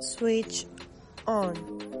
Switch on.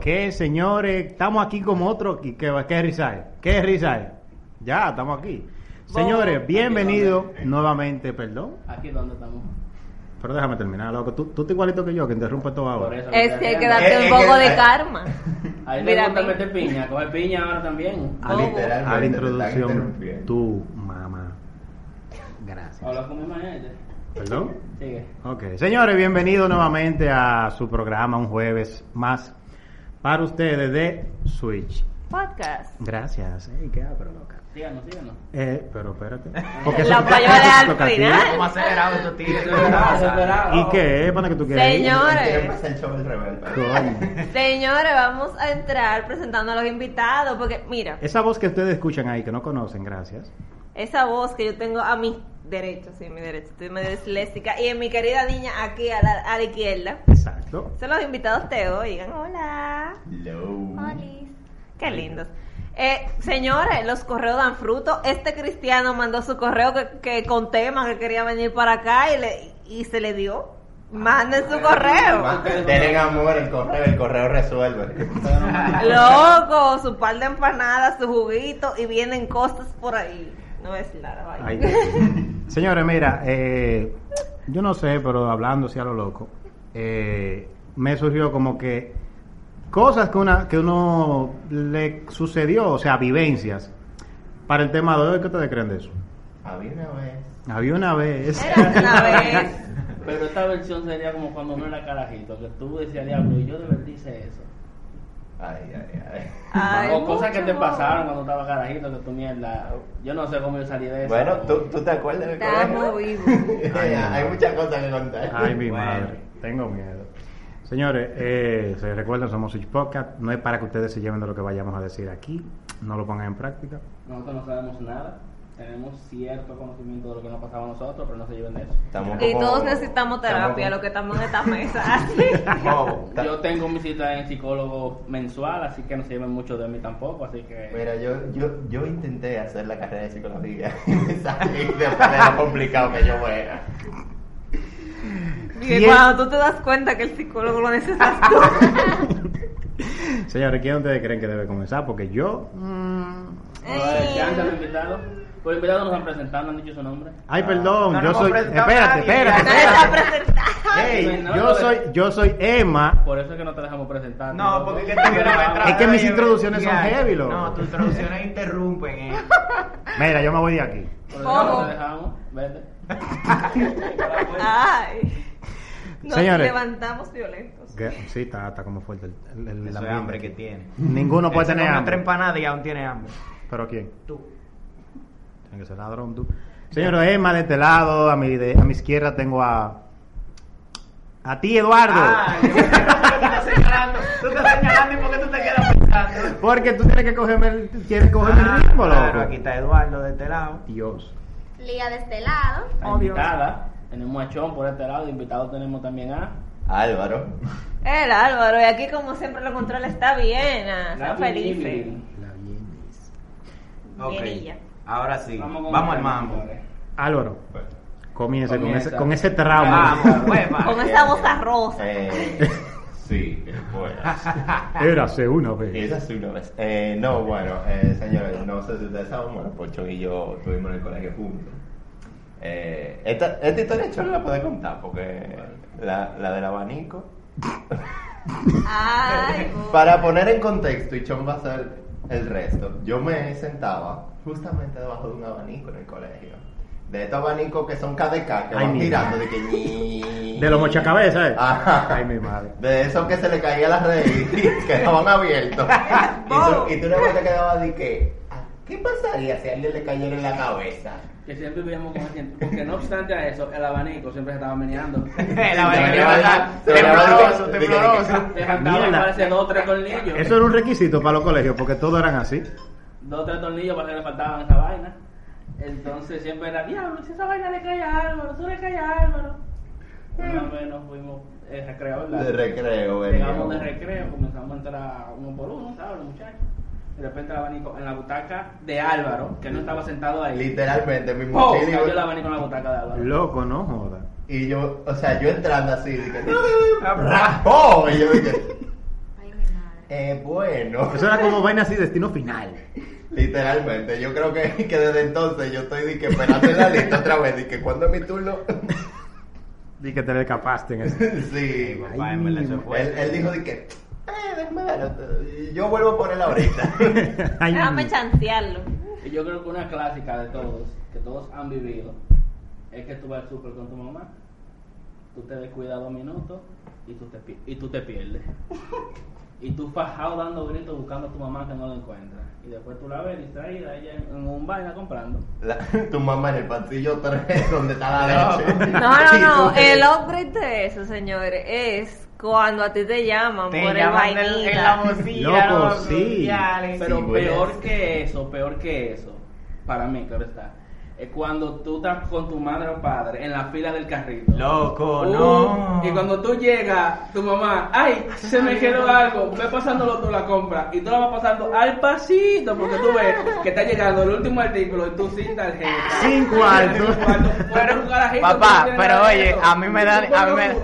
¿Qué señores? Estamos aquí como otro. ¿Qué, qué, qué risa es? ¿Qué risa es? Ya, estamos aquí. Señores, bienvenidos nuevamente, perdón. Aquí donde estamos. Pero déjame terminar, loco. Tú, tú estás igualito que yo, que interrumpe todo ahora. eso Es que hay que dar darte un poco de karma. Ahí Mira, le gusta meter piña, coge piña ahora también. A la Literalmente, te están introducción, tu mamá. Gracias. Habla con mi manete. ¿Perdón? Sigue. Ok. Señores, bienvenidos nuevamente a su programa, un jueves más para ustedes de Switch. Podcast. Gracias. Ey, qué pero loca. Síganos, síganos. Eh, pero espérate. La eso- payola al final. ¿Cómo acelerado estos tigres? ¿Y qué? ¿Para que tú quieres? ir? Señores. El. Señores, vamos a entrar presentando a los invitados. Porque, mira, Esa voz que ustedes escuchan ahí, que no conocen, gracias. esa voz que yo tengo a mi derecha, sí, mi derecha, estoy medio disléxica. Y en mi querida niña aquí a la, a la izquierda. Exacto. Son los invitados de hoy. Digan hola. Hello. Qué lindos. Eh, señores, los correos dan fruto. Este cristiano mandó su correo que, que con tema que quería venir para acá y, le, y se le dio. Manden su correo. Denle amor el correo, el correo resuelve. Loco, su par de empanadas, su juguito y vienen cosas por ahí. No es la vaina. Ay. Señores, mira, eh, yo no sé, pero hablando así a lo loco, eh, me surgió como que cosas que, una, que uno le sucedió, o sea, vivencias, para el tema de hoy. ¿Qué ustedes creen de eso? Había una vez. Había una vez. Era una vez. Pero esta versión sería como cuando uno era carajito, que tú decías, diablo, y yo de verdad hice eso. Ay, ay, ay. Ay, o cosas que te pasaron cuando estabas carajito, que tu mierda. Yo no sé cómo yo salí de eso. Bueno, ¿tú, ¿tú te acuerdas del Estamos colegio? vivos. Ay, Hay muchas cosas que contar. Ay, mi Bueno. madre, tengo miedo. Señores, eh, se recuerdan, somos Switch Podcast. No es para que ustedes se lleven de lo que vayamos a decir aquí. No lo pongan en práctica. Nosotros no sabemos nada. Tenemos cierto conocimiento de lo que nos pasaba a nosotros, pero no se lleven de eso. Estamos Y como- todos necesitamos terapia, estamos lo que estamos en esta mesa. como- Yo tengo mi cita en psicólogo mensual, así que no se lleven mucho de mí tampoco, así que... Mira, yo, yo, yo intenté hacer la carrera de psicología y me salí después de lo complicado que yo era. Y cuando tú te das cuenta que el psicólogo lo necesitas tú. Señores, ¿quién ustedes creen que debe comenzar? Porque yo. mm, Ey. ¿Ya han invitado? Por invitados nos han presentado, no han dicho su nombre. Ay, perdón, no yo nos soy. Espérate, espérate, No espérate. presentado. Ey, No, yo no, soy, yo soy Emma. Por eso es que no te dejamos presentar. No, porque es que Es que mis introducciones son heavy, loco. No, tus introducciones interrumpen. Eh. Mira, yo me voy de aquí. Por eso no ¿Cómo? te dejamos, vete. Ay. Nos Señores. levantamos violentos. Sí, está, está como fuerte el, el, el Eso es ambiente. hambre que tiene. Ninguno puede tener hambre. otra empanada y aún tiene hambre. ¿Pero quién? Tú. Tiene que ser ladrón tú. Señor Emma, de este lado, a mi, de- a mi izquierda tengo a. A ti, Eduardo. Ah, yo pensé que tú estás señalando. Tú estás señalando y por qué tú te quedas pensando. Porque tú tienes que cogerme el, que cogerme Ah, el ritmo, loco. claro, aquí está Eduardo de este lado. Dios. Lía de este lado. La Oh, invitada. Tenemos a Chon por este lado, de invitado tenemos también a... Álvaro. El Álvaro, y aquí como siempre lo control está bien. Ah, La Están felices. Vivi. La vienes. Ok. Ahora sí. Vamos Vamos, con al mambo. Álvaro, comience con Comienza. ese, con ese trauma. Vamos, hueva. Con esa voz arroz. Eh, sí, que puedas. Érase una vez. Esa es una vez. Eh, no, bueno, eh, señores, no sé si ustedes saben, bueno, Pocho y yo estuvimos en el colegio juntos. Eh, esta, esta historia Chon la puede contar, porque la, la del abanico. Ay, Para poner en contexto, y Chon va a hacer el resto, yo me sentaba justamente debajo de un abanico en el colegio. De estos abanicos que son KDK, que Ay, van mi girando, de que ñi- De los mochacabezas, ¿eh? Ajá. Ay, mi madre. De esos que se le caía la red y quedaban abiertos. y, tú, y tú no te quedabas de que, "Ah, ¿qué pasaría si a alguien le cayera en la cabeza? Que siempre vivíamos con gente. Porque no obstante a eso, el abanico siempre se estaba meneando. El abanico Se se tembloroso, de de tembloroso. Le faltaban Mierda. parece dos o tres tornillos. Eso era un requisito para los colegios, porque todos eran así. Dos o tres tornillos para que le faltaban esa vaina. Entonces siempre era, diablo, si esa vaina le cae a Álvaro, tú le cae a Álvaro. Una vez nos fuimos eh, recreo, ¿verdad? De recreo, eh. Llegamos de recreo, comenzamos a entrar uno por uno, ¿sabes? Los muchachos. De repente el abanico en la butaca de Álvaro, que no estaba sentado ahí. Literalmente, mi ¡pum! mochila Cayó el abanico en la butaca de Álvaro. Loco, no joda. Y yo, o sea, yo entrando así, dije, ¡Rajo! Y yo dije, Ay, mi madre. eh, bueno. Eso era como vaina así, destino final. Literalmente, yo creo que, que desde entonces yo estoy que esperando en la lista otra vez, de que cuando es mi turno. Y que te le escapaste en eso. sí, Papá, en verdad, eso fue. él, él dijo de que, eh, déjame darlo, y yo vuelvo a ponerla ahorita. Déjame chancearlo. Y yo creo que una clásica de todos, que todos han vivido, es que tú vas al súper con tu mamá, tú te descuidas dos minutos y tú te, y tú te pierdes. Y tú fajado dando gritos buscando a tu mamá que no la encuentras. Y después tú la ves distraída, ella en, en un vaina comprando. La- tu mamá en el pasillo 3 donde está la leche. No, no, no. El upgrade de eso, señores, es cuando a ti te llaman Te por el llaman en, en la vainita. bocina, Loco, loco, sí. Pero Sí, güey. peor que eso, peor que eso, para mí, claro está, es cuando tú estás con tu madre o padre en la fila del carrito. Loco, Uh, no. Y cuando tú llegas, tu mamá, ay, se me quedó algo, ve pasándolo tú la compra. Y tú la vas pasando al pasito, porque tú ves que está llegando el último artículo y tú sin tarjeta. Sin cuarto. Sin cuarto. Pero, papá, pero oye, a mí me da, Y tú a mí me,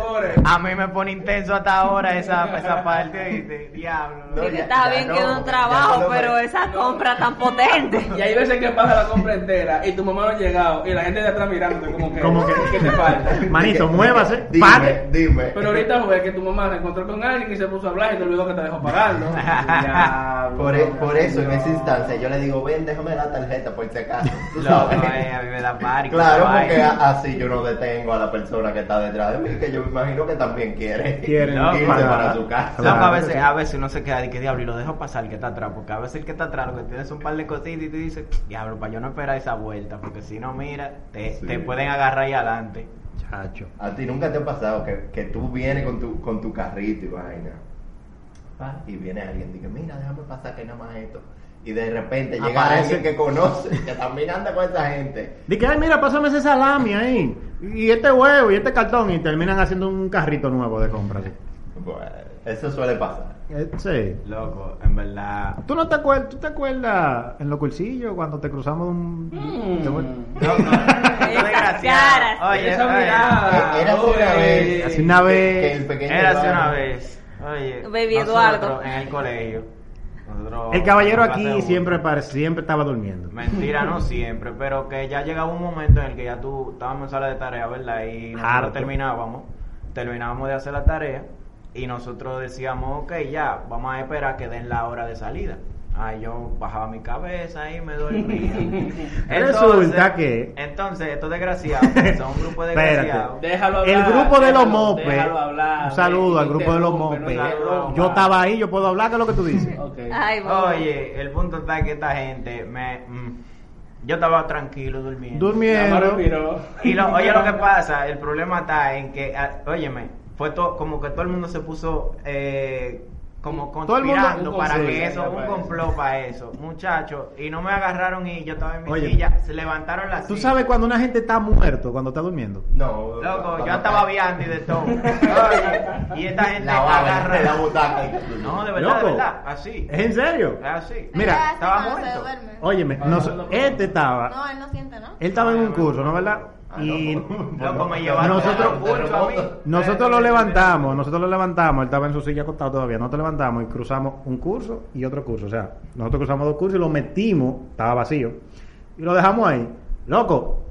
a mí me pone intenso hasta ahora esa, esa parte y de diablo. No, Sí, que ya- está ya bien no, que no trabajo, pero esa compra tan potente. Y hay veces que pasa la compra entera y tu mamá no llegado y la gente de atrás mirándote como que, Como que- ¿qué te falta? Manito, muévase. Dime, dime. Pero ahorita fue que tu mamá se encontró con alguien y se puso a hablar y te olvidó que te dejó. Diablo. Por, e- por eso, en esa instancia, yo le digo, ven, déjame la tarjeta por si acaso. Tú sabes. eh, a mí me da pánico. Claro, porque así yo no detengo a la persona que está detrás de mí, que yo me imagino que también quiere, Quiere, irse para su casa. Claro. a veces, a veces uno se queda y que diablo y lo dejo pasar el que está atrás, porque a veces el que está atrás lo que tienes un par de cositas y tú dices, diablo, para yo no esperar esa vuelta, porque si no, mira, te, Sí. te pueden agarrar ahí adelante. Chacho. A ti nunca te ha pasado que, que tú vienes con tu, con tu carrito y vaina. pa, Y viene alguien y dice, mira, déjame pasar que nada más esto. Y de repente llega Aparece. alguien que conoce, que también anda con esa gente. Dice, ay, mira, pásame ese salami ahí. Y este huevo y este cartón. Y terminan haciendo un carrito nuevo de compra. Bueno, eso suele pasar. Eh, sí. Loco, en verdad. ¿Tú no te acuerdas, tú te acuerdas en los cursillos cuando te cruzamos un... Mm. Esas desgraciado. caras. Oye, Esa oye, mirada. Eh, érase una vez. Hace una vez. Era Eduardo- una vez. Oye, Baby Eduardo. En el colegio. nosotros- El caballero aquí siempre, siempre estaba durmiendo. Mentira, no siempre, pero que ya llegaba un momento en el que ya tú estábamos en sala de tarea, ¿verdad? Y nosotros terminábamos, terminábamos de hacer la tarea y nosotros decíamos, ok, ya, vamos a esperar que den la hora de salida. Ay, yo bajaba mi cabeza y me dormía. Resulta que- Entonces, estos desgraciados, son un grupo de desgraciados. Déjalo El hablar, grupo de los mopes. déjalo hablar, Un saludo al grupo de los no mopes. Yo estaba ahí, yo puedo hablar, ¿qué es lo que tú dices? Ok. Ay, bobo. Oye, el punto está que esta gente me... mm, yo estaba tranquilo durmiendo. Durmiendo. Y lo, oye lo que pasa, el problema está en que, ah, óyeme, fue to- como que todo el mundo se puso eh, como Todo el mundo- conspirando un para que eso, un eso. complot para eso, muchachos, y no me agarraron y yo estaba en mi Oye. silla, se levantaron las ¿Tú sabes cuando una gente está muerto, cuando está durmiendo? No, Loco, no, yo no, estaba no. viendo y de todo. Oye, y esta gente La agarra. la butaca. No, de verdad, Loco. de verdad, así. ¿Es en serio? Es así. Mira, estaba muerto. Óyeme, nos- este estaba, No, él no siente, ¿no? él estaba en un curso, ¿no verdad? Ah, Y no. Nosotros- nosotros lo levantamos, nosotros lo levantamos, él estaba en su silla acostado todavía, nosotros levantamos y cruzamos un curso y otro curso, o sea, nosotros cruzamos dos cursos y lo metimos, estaba vacío, y lo dejamos ahí. Loco,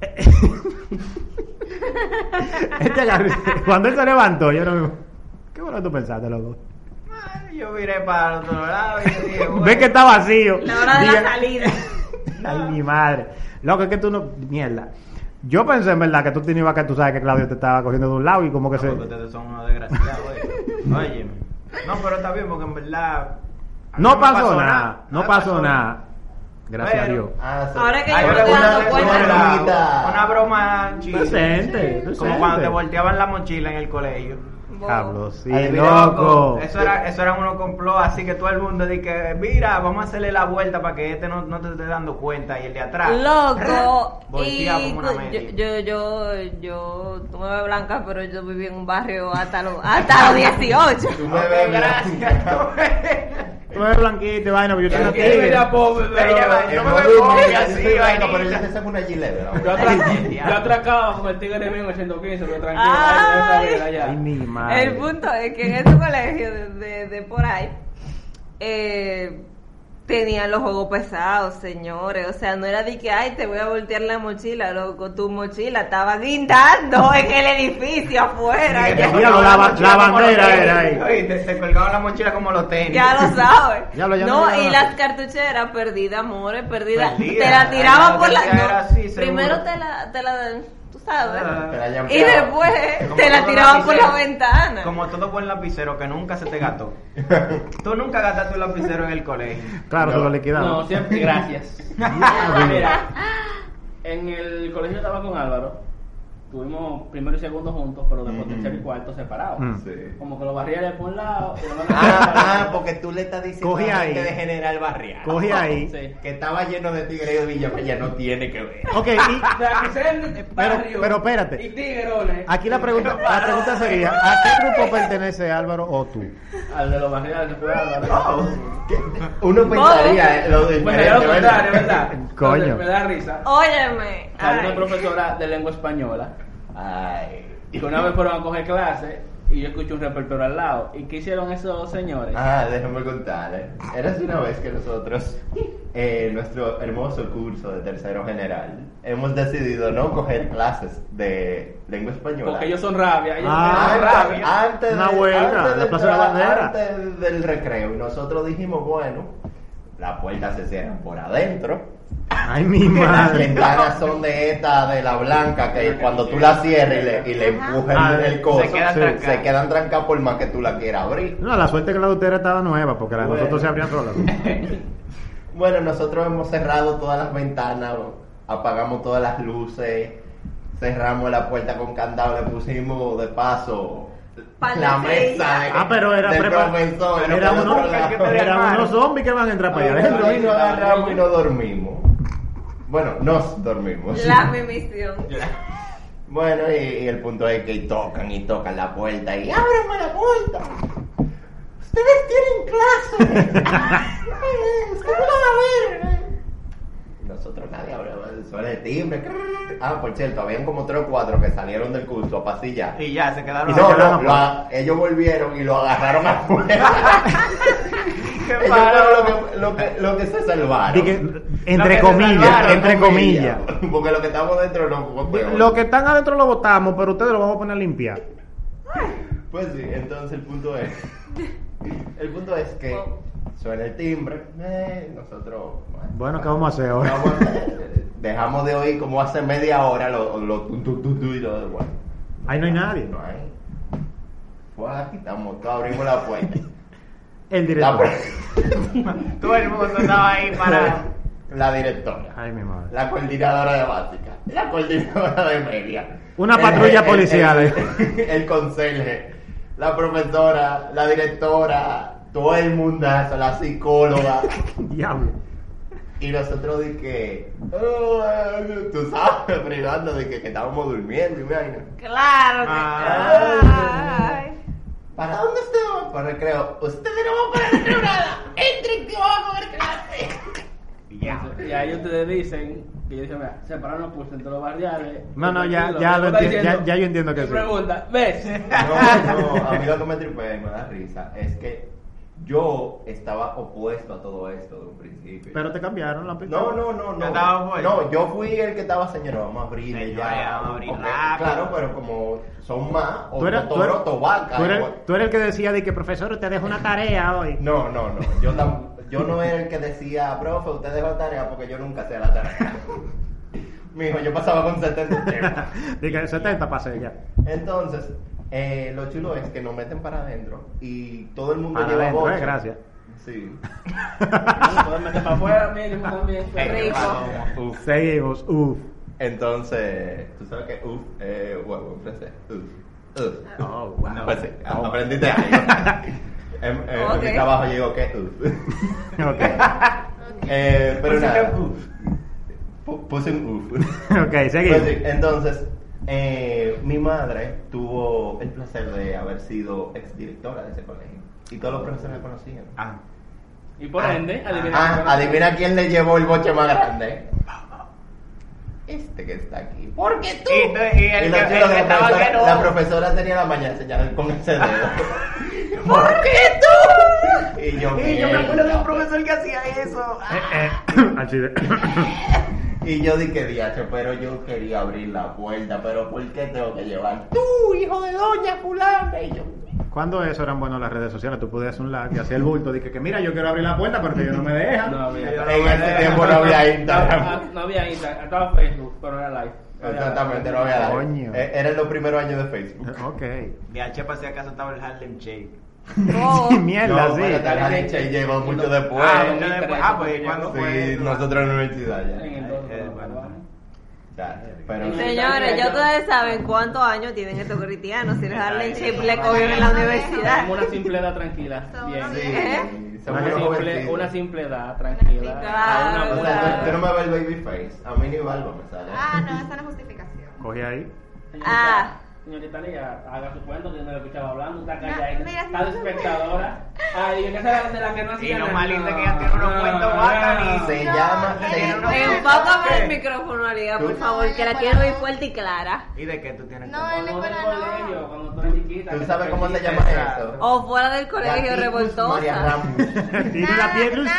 este agarró- cuando él se levantó, yo no ¿Qué bueno tú pensaste, loco? Ay, Yo miré para el otro lado y yo dije, bueno. Ve que está vacío. La hora de la salida. Ay, mi madre. Loco, es que tú no. Mierda. Yo pensé en verdad que tú tenías que tú sabes que Claudio te estaba cogiendo de un lado y como que No, se. porque ustedes son unos desgraciados. Oye. No, pero está bien porque en verdad. No pasó nada, no pasó nada. Gracias Pero- a Dios. Ah, sí. Ahora que yo me una- estoy dando una- cuenta. una- bromita. Una broma chile. Decente, Como cuando te volteaban la mochila en el colegio. Diablo, sí, loco. Eso era, eso era uno complot, así que todo el mundo dice, mira, vamos a hacerle la vuelta para que este no, no te esté dando cuenta y el de atrás. Loco. Voltea y como una cu- media. yo, yo, yo, yo, tú me ves blanca, pero yo viví en un barrio hasta los, hasta los 18. Tú me ves Gracias. Tú eres blanquito y vaina, pero yo soy una Que El no me veo pobre así, vainita. pero yo te saco una gilet. Yo, atra- yo atracaba con el tigre mío en el 115, pero tranquilo, Ay. mi madre. El punto es que en ese colegio de, de, de por ahí eh, tenían los juegos pesados, señores. O sea, no era de que, ay, te voy a voltear la mochila, loco. Tu mochila estaba guindando en el edificio afuera. Ya, la bandera era ahí. Oíste, se colgaba la mochila como los tenis. ya lo sabes. Ya lo- ya no, no y las cartucheras perdidas, amores, perdidas. Perdida. Te la tiraban por la. no, así, primero te la, te la. Sabes. Ah. Te y después te la tiraban por la ventana. Como todo buen lapicero que nunca se te gastó. Tú nunca gastaste un lapicero en el colegio. Claro, se lo No, liquidamos. siempre, gracias. Mira, en el colegio estaba con Álvaro. Tuvimos primero y segundo juntos, pero después Ujú. tercero y cuarto separados. Mm. Sí. Como que los barriales por un lado Ah, ah, porque tú le estás diciendo la ahí. de General Barrial Cogí ahí. Sí. que estaba lleno de tigres y de Villa que ya no tiene que ver. Ok, y O sea, que sean barrios pero espérate. Y tiguerones. aquí la pregunta, la pregunta sería, ¿a qué grupo pertenece Álvaro o tú? Al de los barriales fue Álvaro. Que Uno pensaría eh, lo de Bueno, lo contrario, ¿verdad? Coño. Entonces, Me da risa. Óyeme. Hay una profesora de lengua española Ay. que una vez fueron a coger clase y yo escucho un repertorio al lado. ¿Y qué hicieron esos señores? Ah, déjame contarle. Era así una vez que nosotros, eh, nuestro hermoso curso de tercero general, hemos decidido no coger clases de lengua española. Porque ellos son rabia. Ellos Ah, rabia. antes Una de- antes la de Plaza de la entrar- Bandera. Antes del recreo. Y nosotros dijimos, bueno, las puertas se cierran por adentro. Ay, mi Las madre. ventanas son de esta, de la blanca, que cuando tú la cierras y le, y le empujas Ah, el, coso, se quedan Sí. trancadas. se quedan trancadas por más que tú la quieras abrir. No, la suerte que la de ustedes estaba nueva, porque la de Bueno. nosotros se abrían solas. Bueno, nosotros hemos cerrado todas las ventanas, apagamos todas las luces, cerramos la puerta con candado, le pusimos de paso la mesa de, Ah, pero era profesor. Era uno- unos zombies que van a entrar para allá adentro. Ahí nos agarramos y nos dormimos. Bueno, nos dormimos. La mi misión. Bueno, y, y el punto es que tocan y tocan la puerta y ¡ábrame la puerta! ¡Ustedes tienen clase! ¡Ustedes van a ver! Nosotros nadie abre, suena el timbre. Ah, por cierto, habían como tres o cuatro que salieron del curso a pasillar. Y ya, se quedaron Y No, no, ellos volvieron y lo agarraron afuera. Ellos malo. fueron lo que, lo, que, lo que se salvaron. Que, entre comillas, salvaron, entre comillas. Porque lo que estamos dentro no fue. Lo que están adentro lo botamos, pero ustedes lo vamos a poner a limpiar. Pues sí, entonces el punto es. El punto es que suena el timbre. eh, nosotros. Bueno, ¿qué vamos a hacer ahora? vamos a hacer? Dejamos de oír como hace media hora lo, lo tu, tu, tu, tu, y lo de bueno. Ahí no hay nadie. No hay. Pues aquí estamos, todos abrimos la puerta. El La, director. Todo el mundo estaba ahí para... la directora. Ay, mi madre. La coordinadora de básica, la coordinadora de media. Una patrulla policial, El, el, el conserje, la profesora, la directora, todo el mundazo, la psicóloga. Diablo. Y nosotros de que, oh, tú sabes, privando de que, que estábamos durmiendo y vaina. Claro que ay. ¿Para dónde estamos? Para recreo. Ustedes no van para recreo nada. Entren que vamos a ver clase. Y ahí ustedes dicen, que yo dije, mira, separar los cursos entre los barriales. No, no, ya- ya lo está enti- diciendo, ya- ya yo entiendo que sí. pregunta, ¿ves? No, no, a mí lo que me tripea y me da risa es que yo estaba opuesto a todo esto de un principio. Pero te cambiaron la No, no, no, no. Yo. No, yo fui el que estaba, señora, vamos a abrir Señora, ya. vamos a abrir. Claro, pero como son más, o Tú eres, tú eres- o vaca. tú eres- igual. tú eres el que decía de que profesor te dejo una tarea hoy. No, no, no. Yo, tam- yo no era el que decía, profe, usted dejó tarea porque yo nunca hacía la tarea. Mijo, yo pasaba con 70 temas. Dije, 70 pasé ya. Entonces, eh, lo chulo es que nos meten para adentro y todo el mundo Para lleva adentro, boche. eh, gracias. Sí. Para afuera, mínimo también. Rico. Uf. Seguimos, uff. Entonces, tú sabes que uf, eh, huevo en francés. Uf. Uf. Oh, wow. Pues sí, aprendiste algo. en, en- en Ok. mi trabajo llegó que uf. Ok, Eh, pero Pusiste nada. Puse un uf. ok, Pues seguimos. sí, entonces, eh, mi madre tuvo el placer de haber sido exdirectora de ese colegio. Y todos los profesores la conocían. Ah, Y por ende, adivina. Ah, quién- adivina quién le llevó el boche más grande. Este que está aquí. Porque tú. Y tú- y el Y lo que- chulo el que la estaba profesora- que no. La profesora tenía la mañana señalar con ese dedo. ¿Por qué tú? Y yo, Y yo me acuerdo de un profesor que hacía eso. Y yo dije, diacho, pero yo quería abrir la puerta, pero ¿por qué tengo que llevar? Tú, hijo de doña fulana. Y yo, ¿Cuándo eso eran buenas las redes sociales? Tú podías un like y hacía el bulto. Dije que mira, yo quiero abrir la puerta, pero que ellos no me dejan. No había. en ese tiempo no había Instagram. No había Instagram, estaba Facebook, pero era live. Exactamente, no había Coño. Eh, Eran los primeros años de Facebook. Ok. De H para si acaso estaba el Harlem Shake. Oh. Sí, mierda, No, sí. pero tal vez Che llegó mucho después. Ah, mucho después. Ah, pues ¿cuándo porque fue? Sí, nosotros en la universidad En ya. el dos, Eh, bueno. pero Señores, ya ustedes saben cuántos años tienen estos cristianos. Si les Harlem Shake le cogieron en la universidad. Como una simple edad tranquila. Bien. Sí, ¿Eh? somos Una simple, una simple edad tranquila. Claro, una O sea, tú, no me ves el baby face. A mí ni barba me sale. Ah, no, esa no es justificación. Cogí ahí. Ah. Señorita Lía, haga su cuento que yo no la escuchaba hablando, está No, mira, está de espectadora. Ay, que esa era de la que no Y hacía lo más lindo es que ella tiene unos cuentos bacanísimos. Se llama. Enfócame el micrófono, Alía, por favor, que la quiero oír fuerte y clara. ¿Y de qué tú tienes No, en no. colegio, cuando tú eras chiquita. ¿Tú que sabes cómo se llama eso? O fuera del colegio Gaticus María revoltosa. Ramos. Tira la piedra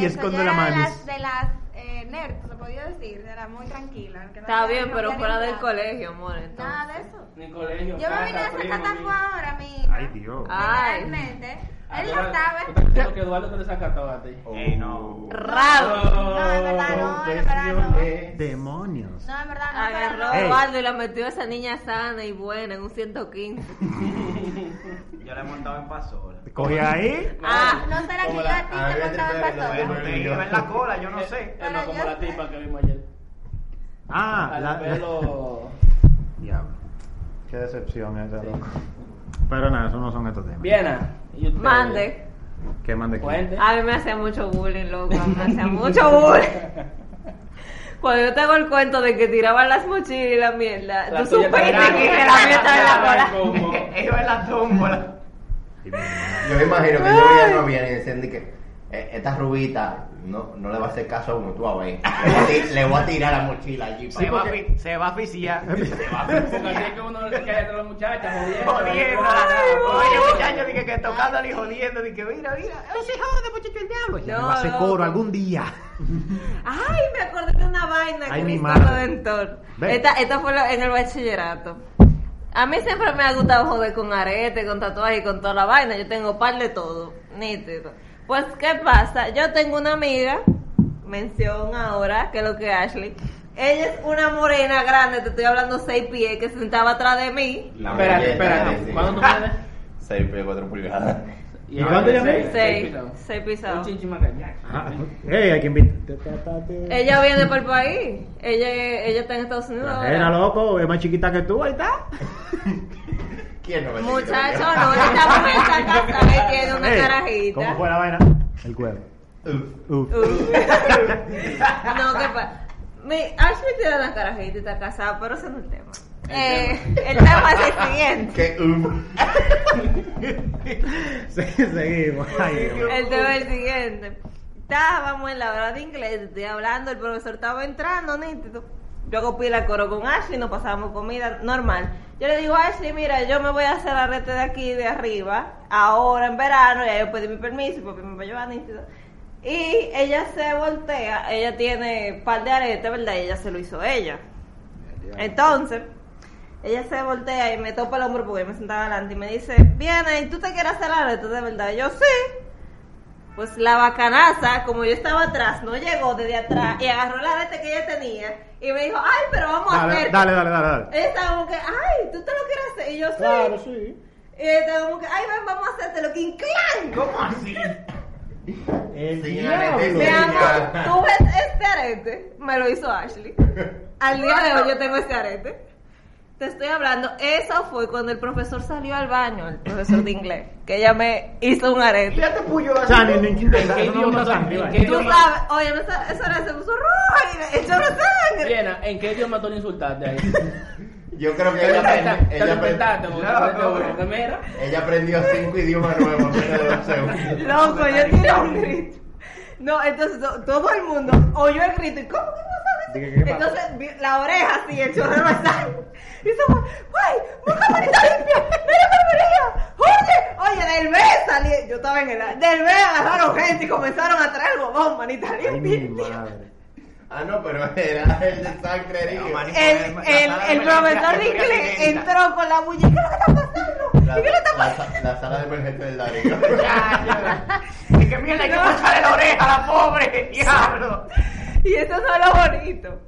y esconde Yo la mano. de las eh, nerds, podía decir. Era muy tranquila. que no Está bien, no pero fuera del nada. colegio, amor. Nada Entonces. de eso. Ni colegio, Yo me vine a sacar fue ahora, mi hija. Ay, Dios. Ay. Realmente. Ah, Él lo sabe. diciendo que Eduardo te le saca todo a ti. Ey, no. Raro. No, en verdad no, en verdad no. Demonios. No, en verdad no. Agarró a. Eduardo y la metió a esa niña sana y buena en un 115. Yo la he montado en pasola. Cogí ahí. Ah, No será que yo la- a ti te Beatriz montaba en pasola. iba en la cola, yo no sé. Es no como yo la tipa que vimos ayer. Ah, la, pelo. Diablo. Qué decepción esa, loco. Pero nada, eso no son estos temas. Viena. ¿y usted? mande. ¿Qué mande? Cuente. A mí me hacía mucho bullying, loco. Me hacía mucho bullying. Cuando yo tengo el cuento de que tiraban las mochilas y la mierda, La tú supiste que la mía estaba en la cola. Como- Iba en la tómbola. Yo me imagino que yo veía no viene y decían de que esta rubita no, no le va a hacer caso a uno, tú a ver. Le voy a ti- Le voy a tirar la mochila allí. Se va, a fi- se va a asfixiar. Se va a asfixiar. Porque así es que uno se cae entre las muchachas jodiendo. Jodiendo. Oye, muchacho, dije que tocándole y jodiendo. Dije, mira, mira. Ese jode, muchacho, el diablo. Ya No, me va a hacer coro algún día. Ay, me acordé de una vaina Ay, que mi Cristo madre. Redentor. Ve. Esta, esta fue lo- en el bachillerato. A mí siempre me ha gustado joder con arete, con tatuaje y con toda la vaina. Yo tengo par de todo, nítido. Pues, ¿qué pasa? Yo tengo una amiga, mención ahora, que es lo que es Ashley. Ella es una morena grande, te estoy hablando seis pies, que se sentaba atrás de mí. La Espérate, espérate. sí. ¿Cuándo tú tienes? 6 pies 4 pulgadas. ¿Y cuánto ella mide? Seis, pisados. seis Un pisados. Jack. Ah, hay que invitar. Ella viene para el país. Ella, ella está en Estados Unidos. Era loco, es más chiquita que tú, ahí está. ¿Quién no me Muchacho, no, esta mujer está casada y tiene una carajita. ¿Cómo fue la vaina? El cuervo. Uf. Uf. No, ¿qué pasa? Ashley tiene una carajita y está casada, pero ese no es el tema. Eh, el tema es el siguiente. Que. Sí, seguimos. Ay. El tema es el siguiente. Estábamos en la hora de inglés, estoy hablando, el profesor estaba entrando, nítido. Yo pila de coro con Ashley, nos pasábamos comida normal. Yo le digo, Ashley, mira, yo me voy a hacer la rete de aquí, de arriba, ahora en verano, ya yo pedí mi permiso, porque me va a llevar nítido. Y ella se voltea, ella tiene par de aretes, ¿verdad? Y ella se lo hizo ella. Entonces, ella se voltea y me topa el hombro porque me sentaba adelante y me dice, viene, ¿y tú te quieres hacer la arete de verdad? Y yo, sí. Pues la bacanaza, como yo estaba atrás, no llegó desde atrás y agarró la arete que ella tenía y me dijo, ay, pero vamos a hacer. dale, dale, dale. dale. Ella estaba como que, ay, ¿tú te lo quieres hacer? Y yo, sí. Claro, sí. Y ella estaba como que, ay, ven, vamos a hacértelo. que ¡Clan! ¿Cómo así? El diablo. Mi amor, tú ves este arete, me lo hizo Ashley. Al día de hoy yo tengo este arete. Te estoy hablando, eso fue cuando el profesor salió al baño, el profesor de inglés, que ella me hizo un arete. Ya te puyó O sea, ni, ni, ni- ¿En qué no idioma vaya. qué Tú idioma? sabes, oye, esa, esa se puso roja y me echó la sangre. Viena, ¿en qué idioma tú le insultaste ahí? Yo creo que ella, aprende- ella, No, no, mira. ella aprendió cinco idiomas nuevos en menos de dos segundos. Loco, yo tiré un grito. No, entonces to- todo el mundo oyó el grito y ¿cómo que no. Entonces la oreja así, el chorro de sangre. Y eso fue, ¡ay! ¡Busca manita limpia! ¡Mira enfermería! ¡Oye! Oye, del B salí, yo estaba en el del B agarraron gente y comenzaron a traer algodón, manita Ay, mi limpia. madre. Ah, no, pero era el de sangre. No, manito. El, el, el profesor de inglés entró con la bulla. ¿Qué es lo que está pasando? La, ¿Y qué le está la, pasando? sa- la sala de emergencia del Darío. Y que mierda, hay que cortarle la oreja a la pobre. Diablo. Y eso es lo bonito.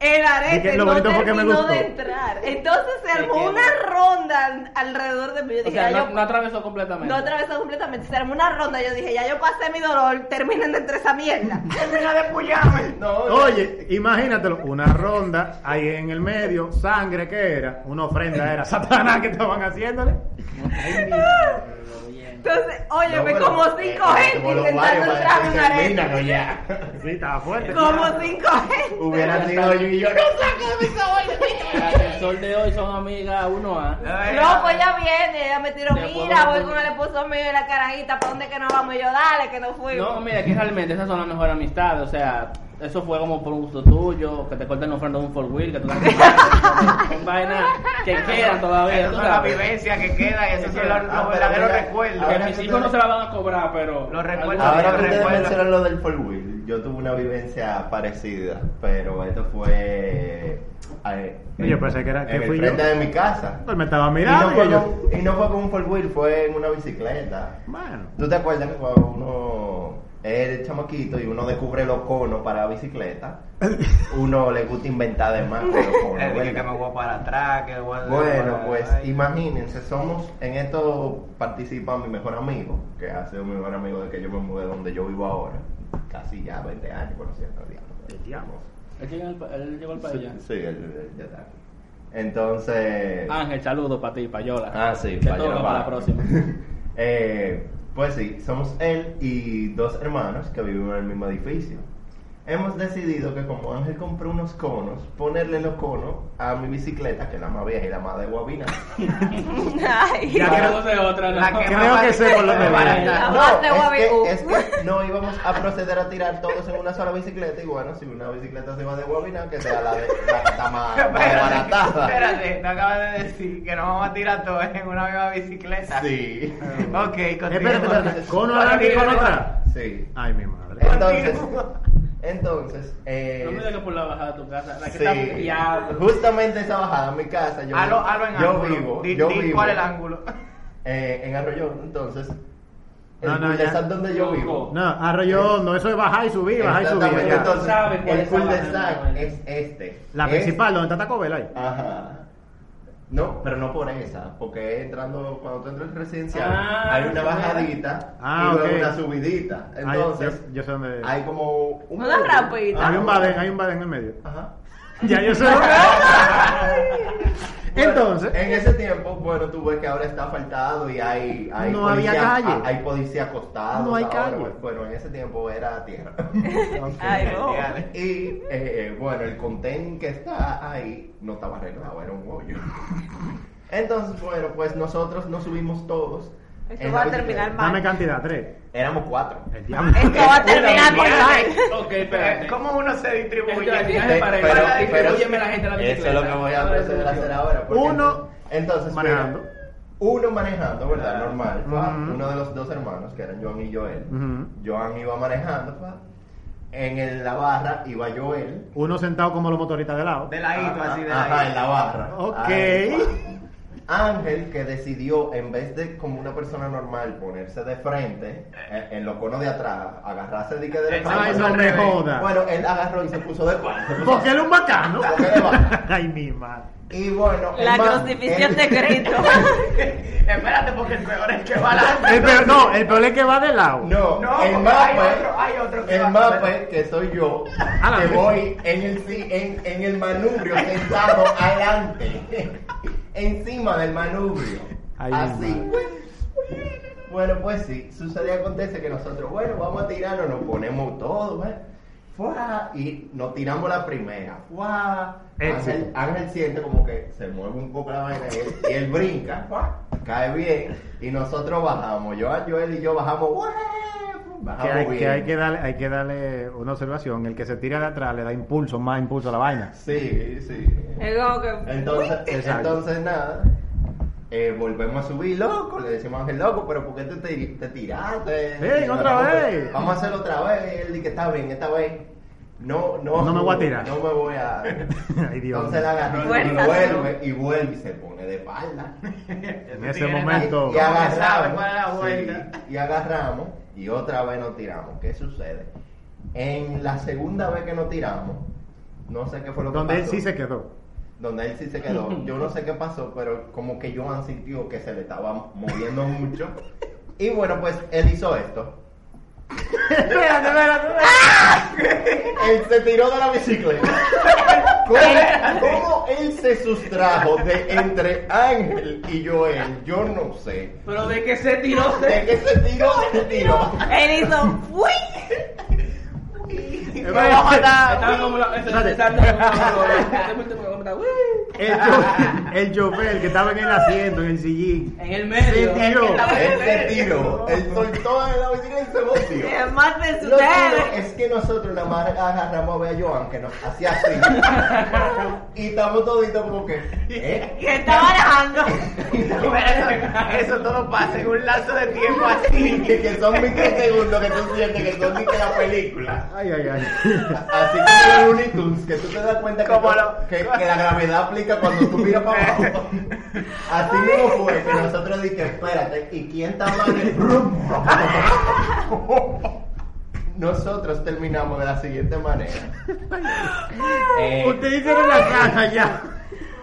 El arete no terminó gustó. de entrar. Entonces se armó una ronda al- alrededor de mí. Yo O dije, sea, ya no, yo- no atravesó completamente. no atravesó completamente. Se armó una ronda. Yo dije, ya yo pasé mi dolor. Terminen de entre esa mierda. Termina de puyarme. No, Oye, imagínatelo, una ronda ahí en el medio, sangre que era, una ofrenda era Satanás que estaban haciéndole. Entonces, óyeme, No, como eh, cinco eh, gente como los intentando varios entrarme un arete. Sí, estaba fuerte. Como cinco gente. Hubiera sido yo y yo, no saco de mi caballo. El sol de hoy son amigas uno a. No, pues ella viene, ella me tiró, mira, voy con el esposo mío y la carajita, ¿para dónde que nos vamos? Y yo, dale, que no fuimos. No, mira, que realmente esas son las mejores amistades. O sea, eso fue como por un gusto tuyo, que te corten ofrenda de un four wheel, que tú Son vainas que quedan todavía. Esas son las vivencias que quedan y esos son los, Ah, los verdaderos recuerdos. Que mis hijos no se la van a cobrar, pero. Los recuerdos. Ahora que Yo ustedes recuerdo. mencionan lo del four wheel, yo tuve una vivencia parecida, pero esto fue eh, Yo pensé que era- que en el fui frente yo. de mi casa. Pues me estaba Y no, mirando fue y yo, con, y no fue con un four wheel, fue en una bicicleta. bueno, ¿Tú te acuerdas que cuando uno es chamaquito y uno descubre los conos para bicicleta, uno le gusta inventar de más con los conos, que me voy para atrás, que voy a... Bueno, pues Ay. imagínense, somos, en esto participa mi mejor amigo, que ha sido mi mejor amigo de que yo me mudé donde yo vivo ahora, casi ya 20 años conociendo al diablo. El diablo. Él llegó al, pa- él llegó al país Sí, ya. sí, él, ya está aquí. Entonces... Ángel, saludo para ti, Payola. Ah, sí, Te Payola toca para la próxima. Eh, pues sí, somos él y dos hermanos que vivimos en el mismo edificio. Hemos decidido que como Ángel compró unos conos, ponerle los conos a mi bicicleta, que es la más vieja y la más de guabina. Ay, Ya dos de otra, ¿no? La que Creo más que sé por viene. La No, es que, es que no íbamos a proceder a tirar todos en una sola bicicleta y bueno, si una bicicleta se va de guabina, que sea la de la, la más más baratada. Espérate, no acabas de decir que nos vamos a tirar todos en una misma bicicleta. Sí. Ok, Espérate, continuemos. espérate, ¿cono adelante y cono atrás? Sí. Ay, mi madre. Entonces, entonces, eh, No me digas que por la bajada de tu casa. La que Sí. está diablo. Justamente esa bajada mi casa, yo, Halo, halo en yo ángulo. vivo, Di- yo di vivo cuál es el ángulo. eh, en Arroyo, entonces, el No, no, cul-de-sac ya. donde yo vivo. No, arroyo hondo, eso es bajar y subir, bajar y subir. Entonces, el es la cul-de-sac bajada, es este. La Es- principal, donde está Taco Bell ahí. Ajá. No, pero no por esa, porque entrando, cuando tú entras al residencial, Ah, hay una bajadita Ah, y luego ok. una subidita. Ay, Entonces, yo, yo sé dónde. hay como un Una rampita. hay un badén, hay un badén en el medio. Ajá. Ya yo sé. Entonces, En ese tiempo, bueno, tú ves que ahora está faltado y hay, hay No había calle. a- Hay policía acostados. No hay ahora, calle. Bueno, en ese tiempo era tierra. Ay, no. y eh, bueno, el conten que está ahí no estaba arreglado, era un hoyo. Entonces, bueno, pues nosotros nos subimos todos. Esto va a terminar bicicleta. dame cantidad, tres. Éramos cuatro. El diablo. Esto va a terminar por mal. Ok, espérate. ¿Cómo uno se distribuye? Pero- para- pero- distribúyeme la gente la Eso es lo que voy a Ahora proceder a hacer ahora. Uno entonces, manejando. uno manejando, ¿verdad? Normal. Uno de los dos hermanos, que eran Joan y Joel. Joan iba manejando, pa. En el- la barra iba Joel. Uno sentado como los motoristas de lado. De ladito, Ajá, así de Ajá, ladito. en la barra. Ok. Ángel que decidió, en vez de como una persona normal ponerse de frente, eh, en los conos de atrás, agarrarse de que de la Ay, espalda. no me joda. Bueno, él agarró y se puso de espalda. Porque él es un bacano. Porque bacano. Ay, mi madre. Y bueno, La ma- crucifixión el- de Cristo. Espérate, porque el peor es que va adelante. El peor, no, el peor es que va de lado. No, No, el porque hay mapa, otro- hay otro que el va- mapa que soy yo, Ah, la que voy en el, en el manubrio sentado adelante, encima del manubrio, Ay, así. Bueno, pues sí, sucede y acontece que nosotros, bueno, vamos a tirarnos, nos ponemos todos, ¿eh? ¡Fua! y nos tiramos la primera. ¡Fua! Éxito. Ángel, Ángel siente como que se mueve un poco la vaina y él, y él brinca, ¡fua! cae bien y nosotros bajamos. Yo, Joel y yo bajamos, ¡fua! Que hay, que hay que darle, hay que darle una observación. El que se tira de atrás le da impulso, más impulso a la vaina. Sí, sí. Entonces, entonces nada. eh, volvemos a subir, loco. Le decimos a Ángel, loco, pero ¿por qué te, te, te tiraste? Ven, otra vez. Vamos a hacerlo otra vez. Él dice que está bien, esta vez. No, no, No me voy a tirar. No me voy a. Ay, Dios. Entonces la agarró y vuelve, y vuelve y se pone de espalda. En ese momento. Y, y agarramos. sí, y agarramos y otra vez nos tiramos. ¿Qué sucede? En la segunda vez que nos tiramos, no sé qué fue lo que Donde él pasó sí se quedó. donde él sí se quedó. Yo no sé qué pasó, pero como que Joan sintió que se le estaba moviendo mucho. Y bueno, pues él hizo esto. Espérate, espérate, Él se tiró de la bicicleta. ¿Cómo, cómo él se sustrajo de entre Ángel y Joel? Yo no sé. Pero de que se tiró De que se tiró, se tiró. Él hizo. ¡Uy! Como la. El, cho- el chofer que estaba en el asiento, en el sillín. En el medio. Se tiró. Él se tiró. Él soltó de la bicicleta y se volvió. Es más de Lo duro ustedes. es que nosotros nada más agarramos a ver a Joan que nos hacía así. y estamos toditos como que. ¿eh? Que está manejando. Eso todo pasa en un lapso de tiempo así. que, que son microsegundos que tú sientes que son ni que la película. Ay, ay, ay. Así como los Looney Tunes, que tú te das cuenta que, lo- que, que la gravedad aplica cuando tú miras para abajo. Así mismo fue que nosotros dijimos, espérate, ¿y quién está manejando? Nosotros terminamos de la siguiente manera. Eh, Ustedes hicieron la caja ya.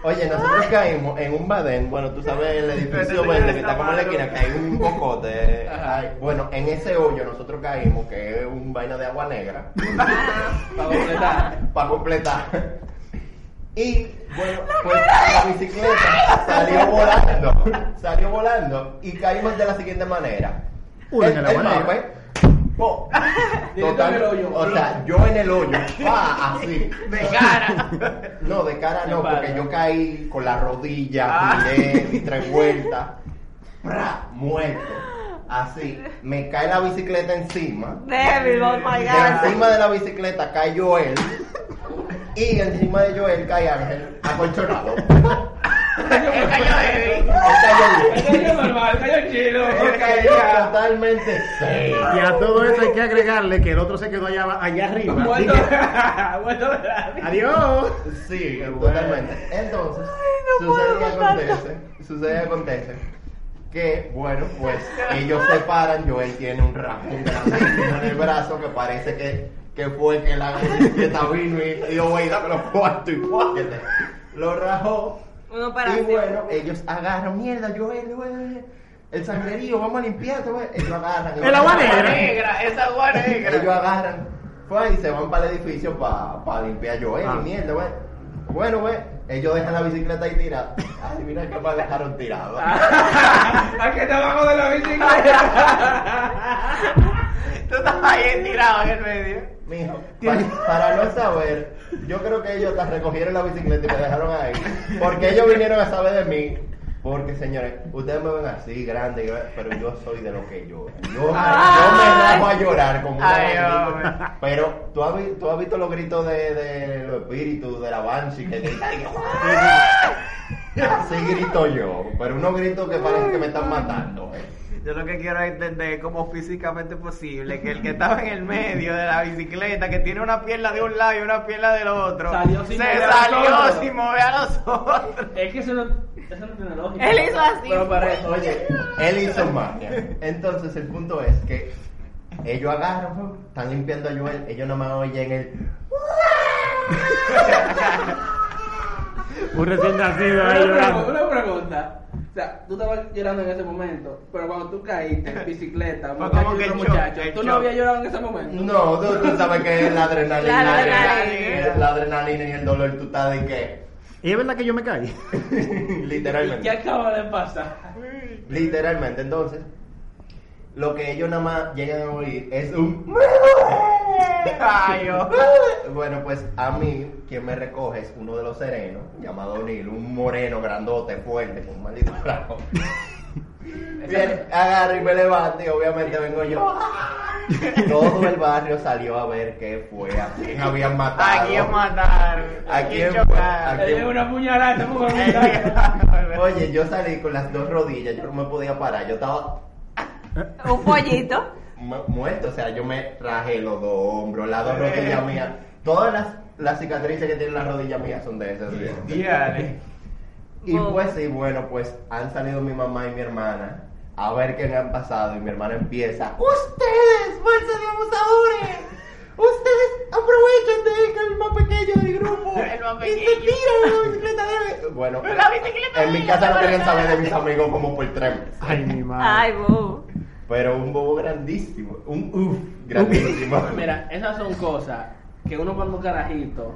Oye, nosotros caímos en un badén, bueno, tú sabes el edificio verde que está como en la esquina, que hay un cocote. Ay, bueno, en ese hoyo nosotros caímos, que es un vaina de agua negra, Para completar. para completar. Y bueno, pues la bicicleta salió volando, salió volando y caímos de la siguiente manera. En el agua negra. mapa, po, Directo en el hoyo. o sea, yo en el hoyo, pa, así. De cara. No, de cara no, porque yo caí con la rodilla, Ah. giré, di tres vueltas, ¡pra! muerto. Así, me cae la bicicleta encima. Devil, oh my De god. encima de la bicicleta cae Joel. Y encima de Joel cae Ángel, acolchonado. Totalmente. Y a todo esto hay que agregarle que el otro se quedó allá, allá arriba. Muerto. Muerto Adiós. Sí, totalmente. Entonces, sucede y acontece, sucede y acontece que, bueno, pues ellos se paran, Joel tiene un rajón grandísimo en el brazo que parece que, que fue que la bicicleta vino y güey, dame los cuartos y. Lo rajó Una y operación. bueno, ellos agarran, mierda, Joel, Joel, el sangrerío, vamos a limpiarte, güey. Ellos agarran. El agua negra. esa agua Ellos negra. agarran fue, y se van para el edificio para limpiar Joel Ah. y mierda, güey. Bueno, güey, ellos dejan la bicicleta ahí tirada. Adivina qué más dejaron tirado. Que está abajo de la bicicleta. Tú estás ahí tirado en el medio. Mijo, pa- para no saber, yo creo que ellos hasta recogieron la bicicleta y me dejaron ahí. Porque ellos vinieron a saber de mí. Porque, señores, ustedes me ven así, grande, pero yo soy de lo que yo. Yo, yo me rajo a llorar como una Ay, hombre. Pero, ¿tú has, vi- tú has visto los gritos de, de los espíritus, de la Banshee, que gritan. Así grito yo, pero unos gritos que parece que me están matando. eh. Yo lo que quiero es entender cómo físicamente posible que el que estaba en el medio de la bicicleta, que tiene una pierna de un lado y una pierna del otro, Salió sin se mover a salió sin mover a nosotros. Es que eso no. Eso no tiene lógica. Él hizo así. Pero para eso, Oye, él hizo magia. Entonces el punto es que ellos agarran, están limpiando a Joel, ellos no me oyen el. Un recién nacido ahí Una una pregunta. O sea, tú estabas llorando en ese momento, pero cuando tú caíste en bicicleta, muchacho y que muchacho, shock, ¿tú no habías llorado en ese momento? No, tú, tú sabes que la adrenalina. La adrenalina. La adrenalina y el dolor, tú estás de que. Y es verdad que yo me caí. ¿Y Literalmente. qué acaba de pasar? Literalmente, entonces, lo que ellos nada más llegan a oír es un... Ay, oh. Bueno, pues a mí, quien me recoge es uno de los serenos, llamado Nil, un moreno grandote, fuerte, con un maldito brazo. Viene, agarra y me levanta y obviamente vengo yo. Todo el barrio salió a ver qué fue, a quién habían matado. ¿A quién mataron? ¿A quién chocaron? ¿A una puñalada, te pongo a Oye, yo salí con las dos rodillas, yo no me podía parar, yo estaba Un pollito. Mu- muerto, o sea, yo me rajé los dos hombros, las dos rodillas mías. Todas las, las cicatrices que tienen las rodillas mías son de esas. Dígale. Y Oh. pues sí, bueno, pues han salido mi mamá y mi hermana a ver qué me han pasado y mi hermana empieza, ustedes, bolsa de abusadores, ustedes aprovechan de que el más pequeño del grupo El más y se tiran la bicicleta de él". Bueno, La bicicleta en mi casa no querían saber de mis amigos como por tres meses. Ay, mi madre. Ay, bu. Pero un bobo grandísimo, un uff grandísimo. Mira, esas son cosas que uno cuando carajito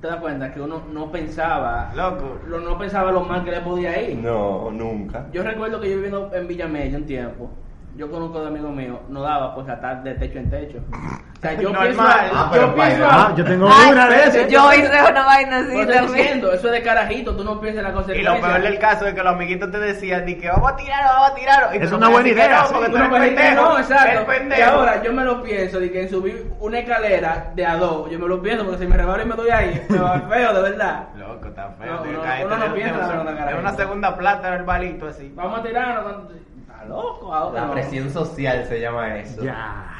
te das cuenta que uno no pensaba, Loco. lo- no pensaba lo mal que le podía ir. No, nunca. Yo recuerdo que yo viviendo en Villamella un tiempo, yo conozco de amigos míos, no daba pues estar de techo en techo. O sea, yo Normal. pienso, Ah, pero yo pienso, Ah, yo tengo Ay, una de esas. Yo hice una vaina así también. diciendo, eso es de carajito, tú no piensas en la Y consecuencia. lo peor del caso es que los amiguitos te decían di que vamos a tirar, vamos a tirar. Y Es una no buena idea, sí. No, porque tú no pendejo. no, exacto. Y ahora yo me lo pienso, de que en subir una escalera de a dos, yo me lo pienso porque si me rebalo y me doy ahí, me va feo, de verdad. Loco, está feo. No, tío, uno- uno no piensa la segunda de carajita. una segunda plata en el balito así. Vamos a tirarnos. Está loco, ahora. La no. presión social se llama eso. Ya.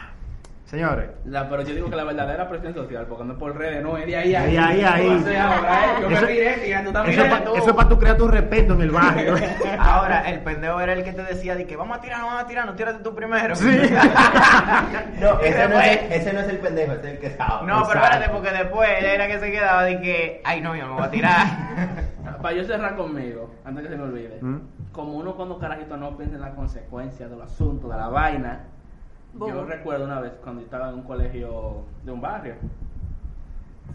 Señores, La- pero yo digo que la verdadera presión social, porque no es por redes, no, es de ahí a De ahí a ahí. ¿Cómo haces ahora, eh? Yo Eso- me tiré, tía, tú también. eso es tú. pa- eso es para tú crear tu respeto en el barrio. Ahora, el pendejo era el que te decía di que vamos a tirar, vamos a tirar, no tírate tú primero. Sí. No, ese no, es, ese no es el pendejo, ese es el que sabe. No, pero espérate, porque después él era que se quedaba de que, ay no, yo me voy a tirar. Para yo cerrar conmigo, antes que se me olvide. Mm. Como uno cuando carajito no piensa en las consecuencias del asunto, de la vaina. Yo recuerdo una vez cuando yo estaba en un colegio de un barrio.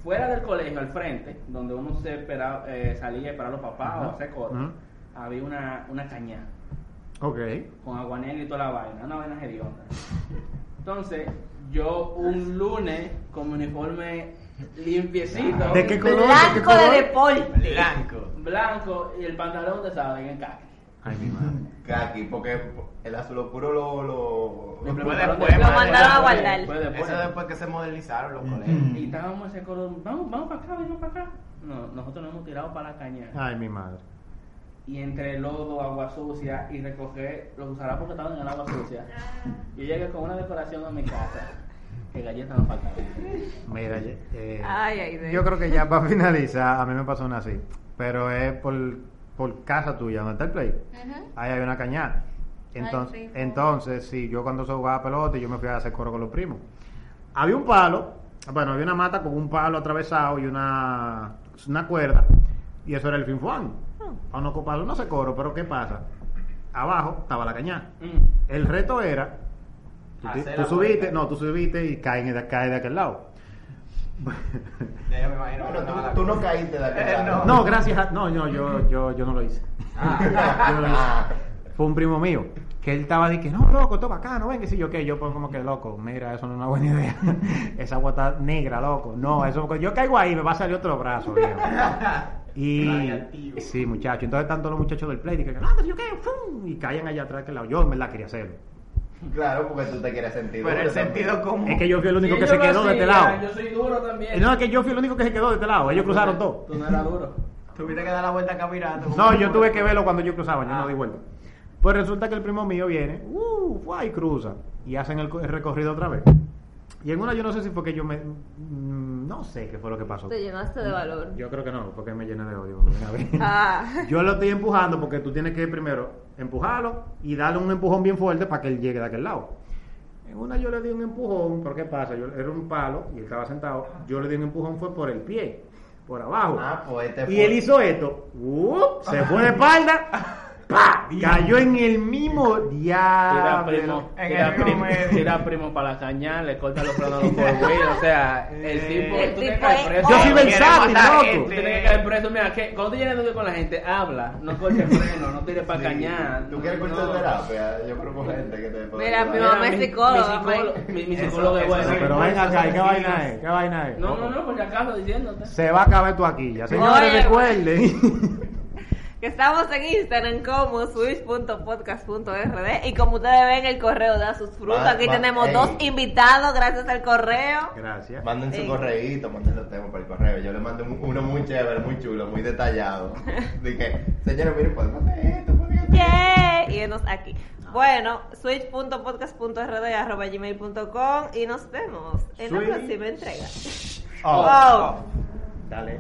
Fuera del colegio, al frente, donde uno se esperaba, eh, salía a esperar a los papás o a hacer cosas, había una, una cañada ok. con agua negra y toda la vaina, una vaina hedionda. Entonces, yo un lunes con mi uniforme limpiecito, ¿De qué color? ¿De qué Blanco de color? deporte. Blanco. blanco y el pantalón de saben en khaki. Ay, mi madre. Kaki, porque el azul oscuro lo. lo... Me Después, después, mandaron a guardar. después, después. Eso después que se modernizaron los colegios. Y estábamos ese coro, vamos, vamos para acá, vamos para acá. No, nosotros nos hemos tirado para la cañada. Ay, mi madre. Y entre lodo, agua sucia y recoger los usarapos que estaban en el agua sucia. Yo llegué con una decoración a mi casa. Que galletas no faltaban. Mira, eh, Ay, ay, de- yo creo que ya para finalizar, a mí me pasó una así. Pero es por, por casa tuya, donde está el play. Ahí hay una cañada. Entonces, Ay, sí. entonces, sí, yo cuando se jugaba pelota, yo me fui a hacer coro con los primos. Había un palo, bueno, había una mata con un palo atravesado y una, una cuerda. Y eso era el finfuán. A uno copado no se coro, pero ¿qué pasa? Abajo estaba la cañada. Mm. El reto era, tú, subiste, vuelta. no, tú subiste y caes de, caes de aquel lado. Ya yo me imagino Bueno, que no la tú, tú no cosa. caíste de aquel Eh, lado. No, gracias a... No, no, yo, yo, yo no lo hice. Yo no lo hice. Fue un primo mío que él estaba de que no, loco, esto bacano, ven que si yo qué, yo pues como que loco, mira, eso no es una buena idea. Esa agua está negra, loco. No, eso yo caigo ahí me va a salir otro brazo, viejo. Y sí, muchachos, entonces están todos los muchachos del play y que no, que si yo qué, ¡fum! y caen allá atrás de aquel lado. Yo en verdad quería hacerlo. Claro, porque tú te quieres sentir. Pero el también. sentido común. Es que yo fui el único que se quedó de este lado. Yo soy duro también. No, es que yo fui el único que se quedó de este lado. Ellos cruzaron todo. Tú no eras duro. Tuviste que dar la vuelta caminando. No, yo tuve que verlo cuando yo cruzaba, yo Ah. no di vuelta. Pues resulta que el primo mío viene, uh, fue y cruza. Y hacen el, co- el recorrido otra vez. Y en una yo no sé si fue que yo me... mm, No sé qué fue lo que pasó. Te llenaste de valor. Yo creo que no, porque me llené de odio. Ah. Yo lo estoy empujando porque tú tienes que primero empujarlo y darle un empujón bien fuerte para que él llegue de aquel lado. En una yo le di un empujón, pero ¿qué pasa? Yo, era un palo y él estaba sentado. Yo le di un empujón fue por el pie, por abajo. Ah, pues este y fue- él hizo esto. ¡up! se fue de espalda. ¡Pa! Cayó en el mismo diablo. primo, tira el mismo primo, tira primo para la caña, le corta los frenos a los four-wheel, o sea, el tipo, El tú tienes tipo que es- caer preso. Yo soy versátil, loco. Tú tienes que caer preso, mira, que cuando tú llenas de odio con la gente, habla, no corte freno, no tires para cañar. ¿Tú quieres cursar no. terapia? Yo propongo gente que te pueda Mira, mi mamá es psicóloga, Mi psicólogo, es bueno. Pero venga acá, ¿qué vaina es? ¿Qué vaina es? No, no, no, por si acaso diciéndote. Se va a acabar tu aquí ya. Señores, recuerden. Que estamos en Instagram como switch.podcast.rd y como ustedes ven el correo da sus frutos. Va- Aquí va- tenemos ey. dos invitados gracias al correo. Gracias. Manden su Sí. correíto, manden los temas por el correo. Yo le mandé un- uno muy chévere, muy chulo, muy detallado. Dije, señores, miren, podemos hacer esto, podemos hacer ¡Yay! Y enos aquí. Bueno, switch.podcast.rd arroba gmail.com y nos vemos en la próxima entrega. Oh, Oh. oh. Dale.